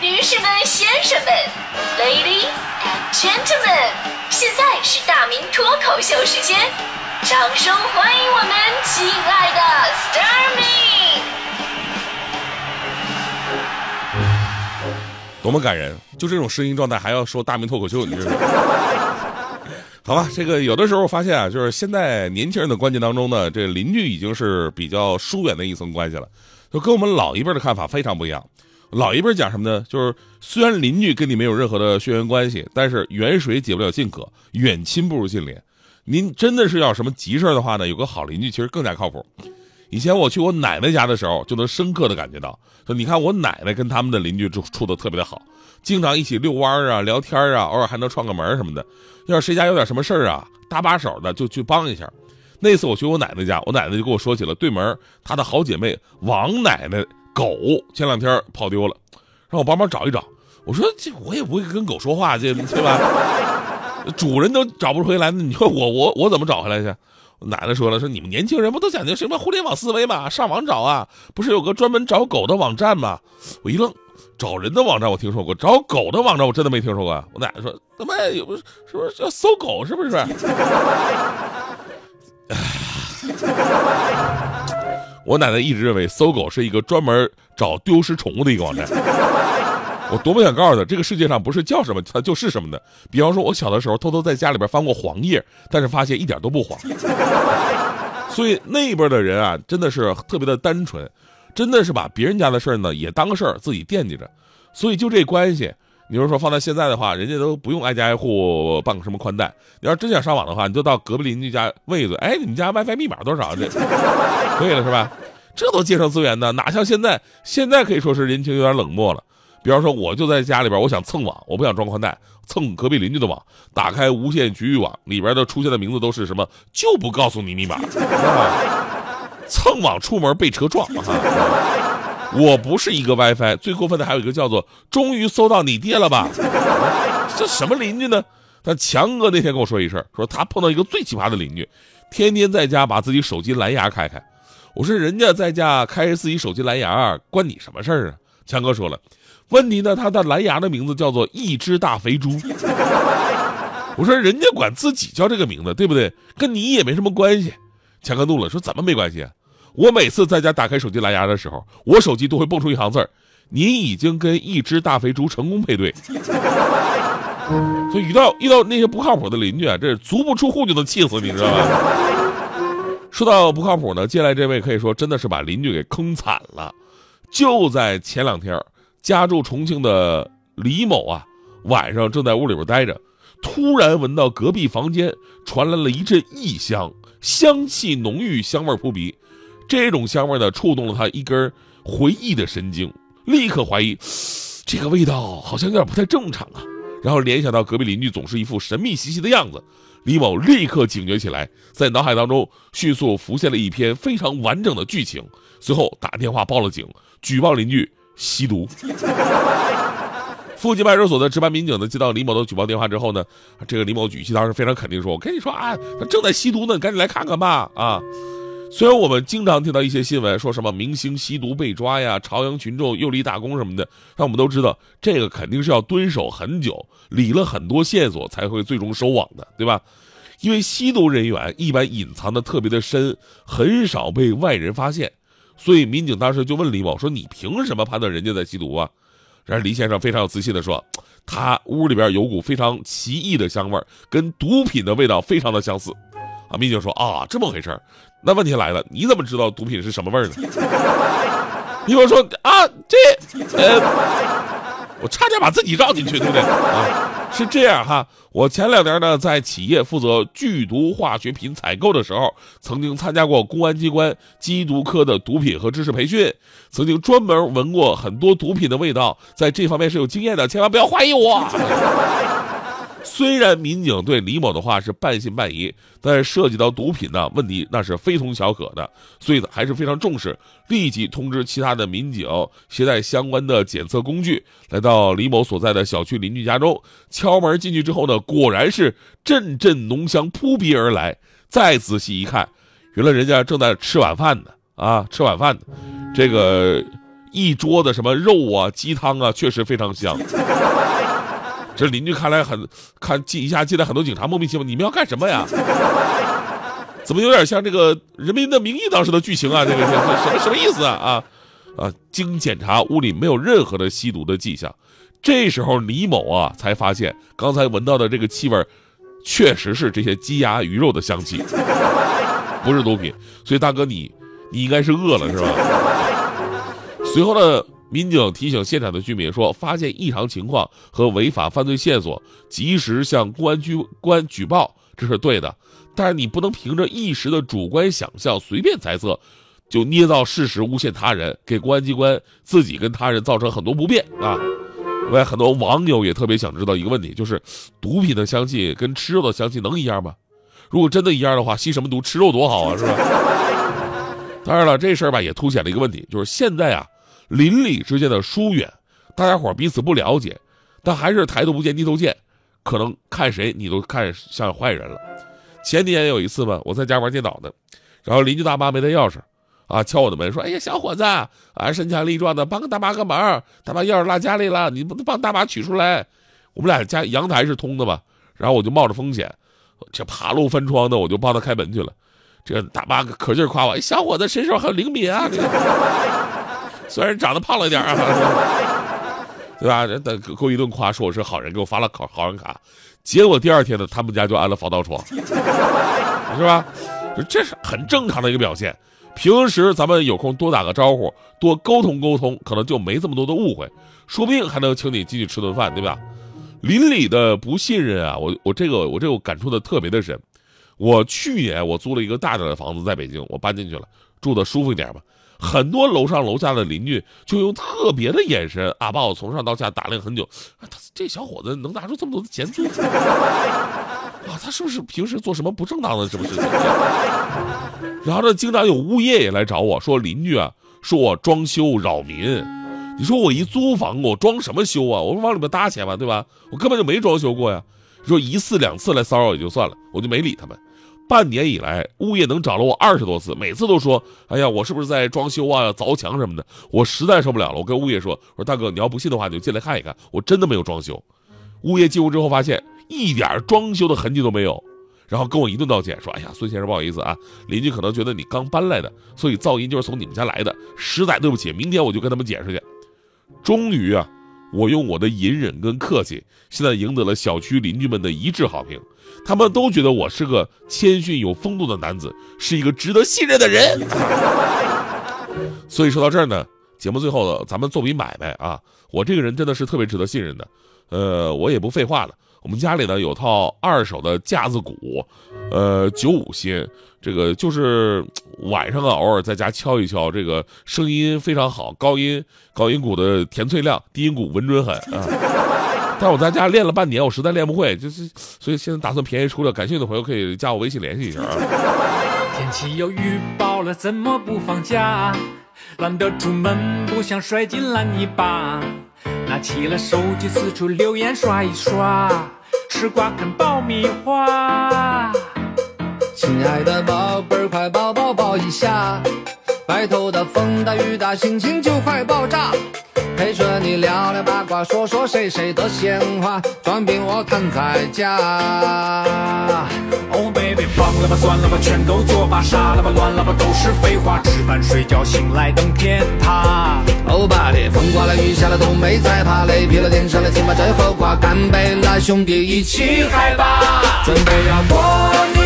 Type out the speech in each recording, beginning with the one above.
女士们、先生们，Ladies and Gentlemen，现在是大明脱口秀时间，掌声欢迎我们亲爱的 s t a r m y 多么感人！就这种声音状态还要说大明脱口秀，你知道？好吧，这个有的时候发现啊，就是现在年轻人的观念当中呢，这邻居已经是比较疏远的一层关系了，就跟我们老一辈的看法非常不一样。老一辈讲什么呢？就是虽然邻居跟你没有任何的血缘关系，但是远水解不了近渴，远亲不如近邻。您真的是要什么急事的话呢，有个好邻居其实更加靠谱。以前我去我奶奶家的时候，就能深刻的感觉到，说你看我奶奶跟他们的邻居就处的特别的好，经常一起遛弯啊、聊天啊，偶尔还能串个门什么的。要是谁家有点什么事儿啊，搭把手的就去帮一下。那次我去我奶奶家，我奶奶就跟我说起了对门她的好姐妹王奶奶。狗前两天跑丢了，让我帮忙找一找。我说这我也不会跟狗说话，这对吧？主人都找不回来，你说我我我怎么找回来去？奶奶说了，说你们年轻人不都讲究什么互联网思维吗？上网找啊，不是有个专门找狗的网站吗？我一愣，找人的网站我听说过，找狗的网站我真的没听说过。我奶奶说，怎么有不是是不是要搜狗？是不是？我奶奶一直认为搜狗是一个专门找丢失宠物的一个网站。我多么想告诉她，这个世界上不是叫什么它就是什么的。比方说，我小的时候偷偷在家里边翻过黄页，但是发现一点都不黄。所以那边的人啊，真的是特别的单纯，真的是把别人家的事呢也当个事儿，自己惦记着。所以就这关系。你如说放在现在的话，人家都不用挨家挨户办个什么宽带。你要真想上网的话，你就到隔壁邻居家问一嘴，哎，你们家 WiFi 密码多少？这可以了是吧？这都节省资源的，哪像现在？现在可以说是人情有点冷漠了。比方说，我就在家里边，我想蹭网，我不想装宽带，蹭隔壁邻居的网，打开无线局域网，里边的出现的名字都是什么？就不告诉你密码。蹭网出门被车撞啊！我不是一个 WiFi，最过分的还有一个叫做“终于搜到你爹了吧”，这什么邻居呢？但强哥那天跟我说一声，说他碰到一个最奇葩的邻居，天天在家把自己手机蓝牙开开。我说人家在家开着自己手机蓝牙，关你什么事儿啊？强哥说了，问题呢，他的蓝牙的名字叫做一只大肥猪。我说人家管自己叫这个名字，对不对？跟你也没什么关系。强哥怒了，说怎么没关系？我每次在家打开手机蓝牙的时候，我手机都会蹦出一行字儿：“您已经跟一只大肥猪成功配对。” 所以遇到遇到那些不靠谱的邻居啊，这足不出户就能气死你，知道吧？说到不靠谱呢，接下来这位可以说真的是把邻居给坑惨了。就在前两天，家住重庆的李某啊，晚上正在屋里边待着，突然闻到隔壁房间传来了一阵异香，香气浓郁，香味扑鼻。这种香味呢，触动了他一根回忆的神经，立刻怀疑 这个味道好像有点不太正常啊。然后联想到隔壁邻居总是一副神秘兮兮的样子，李某立刻警觉起来，在脑海当中迅速浮现了一篇非常完整的剧情，随后打电话报了警，举报邻居吸毒。附近派出所的值班民警呢，接到李某的举报电话之后呢，这个李某语气当时非常肯定说：“我跟你说啊，他正在吸毒呢，你赶紧来看看吧。”啊。虽然我们经常听到一些新闻，说什么明星吸毒被抓呀，朝阳群众又立大功什么的，但我们都知道，这个肯定是要蹲守很久，理了很多线索才会最终收网的，对吧？因为吸毒人员一般隐藏的特别的深，很少被外人发现，所以民警当时就问李某说：“你凭什么判断人家在吸毒啊？”然而李先生非常有自信的说：“他屋里边有股非常奇异的香味，跟毒品的味道非常的相似。”啊，民警说：“啊，这么回事那问题来了，你怎么知道毒品是什么味儿呢？你我说啊，这呃，我差点把自己绕进去，对不对？啊，是这样哈。我前两年呢，在企业负责剧毒化学品采购的时候，曾经参加过公安机关缉毒科的毒品和知识培训，曾经专门闻过很多毒品的味道，在这方面是有经验的，千万不要怀疑我。”虽然民警对李某的话是半信半疑，但是涉及到毒品呢，问题那是非同小可的，所以呢还是非常重视，立即通知其他的民警携带相关的检测工具，来到李某所在的小区邻居家中，敲门进去之后呢，果然是阵阵浓香扑鼻而来。再仔细一看，原来人家正在吃晚饭呢，啊，吃晚饭呢，这个一桌子什么肉啊、鸡汤啊，确实非常香。这邻居看来很看进一下进来很多警察，莫名其妙，你们要干什么呀？怎么有点像这个《人民的名义》当时的剧情啊？这个这什么什么意思啊？啊啊！经检查，屋里没有任何的吸毒的迹象。这时候李某啊才发现，刚才闻到的这个气味，确实是这些鸡鸭鱼肉的香气，不是毒品。所以大哥你你应该是饿了是吧？随后呢？民警提醒现场的居民说：“发现异常情况和违法犯罪线索，及时向公安局公安举报，这是对的。但是你不能凭着一时的主观想象，随便猜测，就捏造事实诬陷他人，给公安机关自己跟他人造成很多不便啊！另外，很多网友也特别想知道一个问题，就是毒品的香气跟吃肉的香气能一样吗？如果真的一样的话，吸什么毒？吃肉多好啊，是吧？当然了，这事儿吧也凸显了一个问题，就是现在啊。”邻里之间的疏远，大家伙彼此不了解，但还是抬头不见低头见，可能看谁你都看像坏人了。前几年有一次吧，我在家玩电脑呢，然后邻居大妈没带钥匙，啊，敲我的门说：“哎呀，小伙子，啊，身强力壮的，帮个大妈个忙，大妈钥匙落家里了，你不能帮大妈取出来。”我们俩家阳台是通的嘛，然后我就冒着风险，这爬路翻窗的，我就帮他开门去了。这个大妈可劲夸我：“哎，小伙子身手很灵敏啊。”虽然长得胖了点啊，对吧？人给给我一顿夸，说我是好人，给我发了好好人卡。结果第二天呢，他们家就安了防盗窗，是吧？这是很正常的一个表现。平时咱们有空多打个招呼，多沟通沟通，可能就没这么多的误会，说不定还能请你进去吃顿饭，对吧？邻里的不信任啊，我我这个我这个感触的特别的深。我去年我租了一个大点的房子在北京，我搬进去了，住的舒服一点吧。很多楼上楼下的邻居就用特别的眼神啊，把我从上到下打量很久。他这小伙子能拿出这么多的钱租？啊，他是不是平时做什么不正当的什么事情？然后呢，经常有物业也来找我说，邻居啊，说我装修扰民。你说我一租房，我装什么修啊？我往里面搭钱嘛，对吧？我根本就没装修过呀。说一次两次来骚扰也就算了，我就没理他们。半年以来，物业能找了我二十多次，每次都说：“哎呀，我是不是在装修啊、凿墙什么的？”我实在受不了了，我跟物业说：“我说大哥，你要不信的话，你就进来看一看，我真的没有装修。”物业进屋之后发现一点装修的痕迹都没有，然后跟我一顿道歉，说：“哎呀，孙先生，不好意思啊，邻居可能觉得你刚搬来的，所以噪音就是从你们家来的，实在对不起，明天我就跟他们解释去。”终于啊。我用我的隐忍跟客气，现在赢得了小区邻居们的一致好评，他们都觉得我是个谦逊有风度的男子，是一个值得信任的人。所以说到这儿呢，节目最后咱们做笔买卖啊，我这个人真的是特别值得信任的，呃，我也不废话了。我们家里呢有套二手的架子鼓，呃，九五新，这个就是晚上啊偶尔在家敲一敲，这个声音非常好，高音高音鼓的甜脆亮，低音鼓稳准狠啊。但我在家练了半年，我实在练不会，就是所以现在打算便宜出了，感兴趣的朋友可以加我微信联系一下啊。天气又预报了，怎么不放假？懒得出门，不想摔进烂泥巴。拿起了手机，四处留言刷一刷，吃瓜啃爆米花。亲爱的宝贝，快抱抱抱一下。外头的风大雨大，心情就快爆炸。陪着你聊聊八卦，说说谁谁的闲话，装病我躺在家。Oh baby，忘了吧，算了吧，全都作罢，傻了吧，乱了吧，都是废话。吃饭睡觉，醒来等天塌。欧巴的，风刮了雨下了都没在怕，累疲了点上了，请把这后挂，干杯啦，兄弟一起嗨吧，准备要过年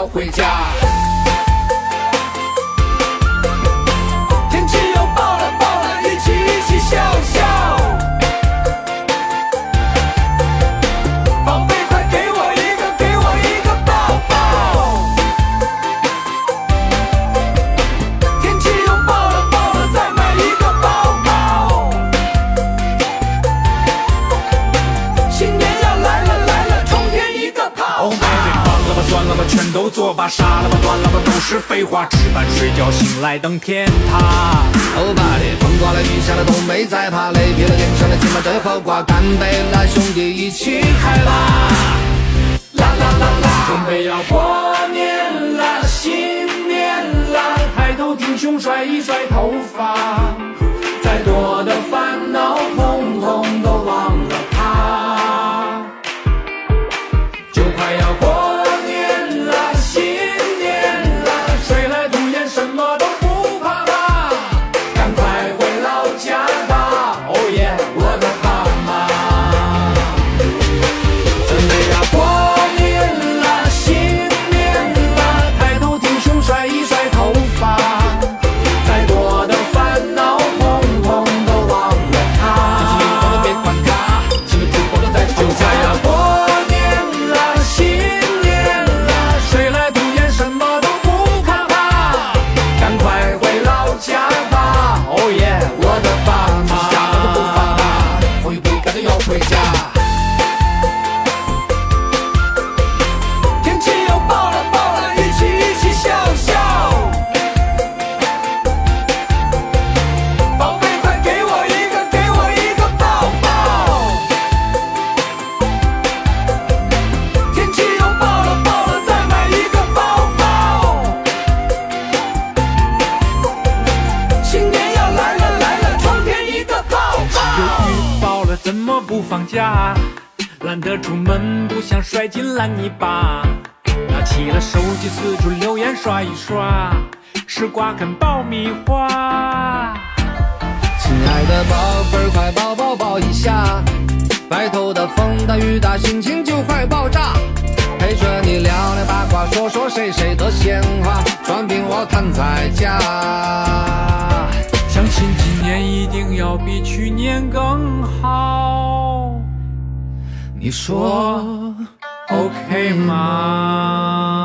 要回家。是废话。吃饭睡觉，醒来等天塌。欧巴的，风刮了雨下了都没在怕，雷劈了电闪了金马阵后挂，干杯啦，兄弟一起嗨吧！啦啦啦啦，准备要过年啦，新年啦，抬头挺胸，甩一甩头发，再多的不放假？懒得出门，不想摔进烂泥巴。拿起了手机，四处留言刷一刷，吃瓜啃爆米花。亲爱的宝贝，快抱抱抱一下！外头的风大雨大，心情就快爆炸。陪着你聊聊八卦，说说谁谁的闲话，转病我看在家。相信今年一定要比去年更好。你说 OK 吗？